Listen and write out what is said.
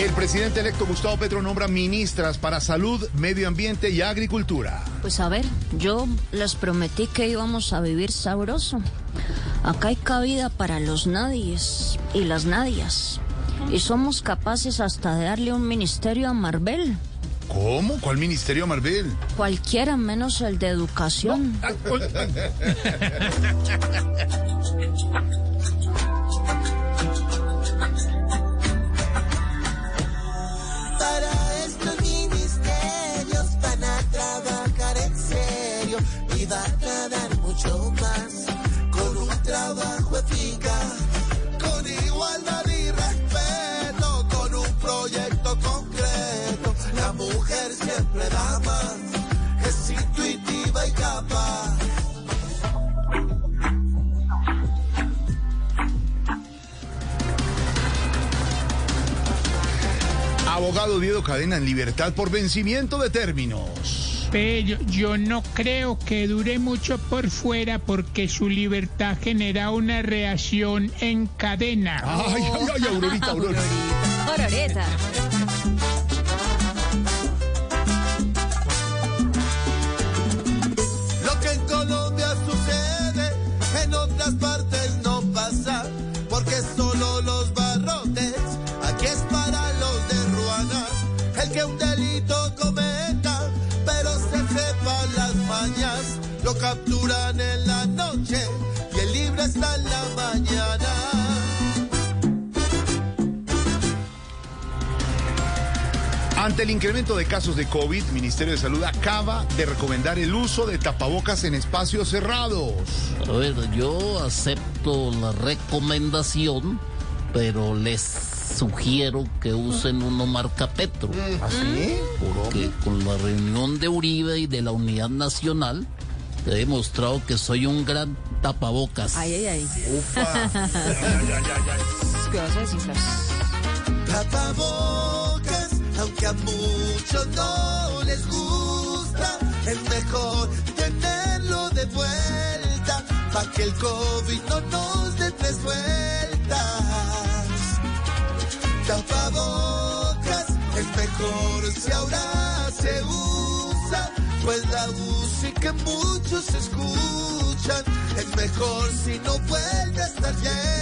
El presidente electo Gustavo Petro nombra ministras para salud, medio ambiente y agricultura. Pues a ver, yo les prometí que íbamos a vivir sabroso. Acá hay cabida para los nadies y las nadias. Y somos capaces hasta de darle un ministerio a Marvel. ¿Cómo? ¿Cuál ministerio, Marvel? Cualquiera menos el de educación. con igualdad y respeto, con un proyecto concreto. La mujer siempre da más, es intuitiva y capaz. Abogado Diego Cadena en libertad por vencimiento de términos. Pero yo no creo que dure mucho por fuera porque su libertad genera una reacción en cadena. Ay, ay, ay, Aurorita, Aurora. Ororeta. Lo que en Colombia sucede, en otras partes no pasa, porque solo los barrotes, aquí es para los de Ruana, el que un capturan en la noche y el libre está en la mañana. Ante el incremento de casos de COVID, Ministerio de Salud acaba de recomendar el uso de tapabocas en espacios cerrados. A ver, yo acepto la recomendación, pero les sugiero que usen uno marca Petro. ¿Así? Porque con la reunión de Uribe y de la Unidad Nacional he demostrado que soy un gran tapabocas. Ay, ay, ay. Tapabocas, aunque a muchos no les gusta, es mejor tenerlo de vuelta, para que el COVID no nos dé tres vueltas. Tapabocas, es mejor si ahora se usa, pues la música muchos escuchan, es mejor si no vuelve a estar llena.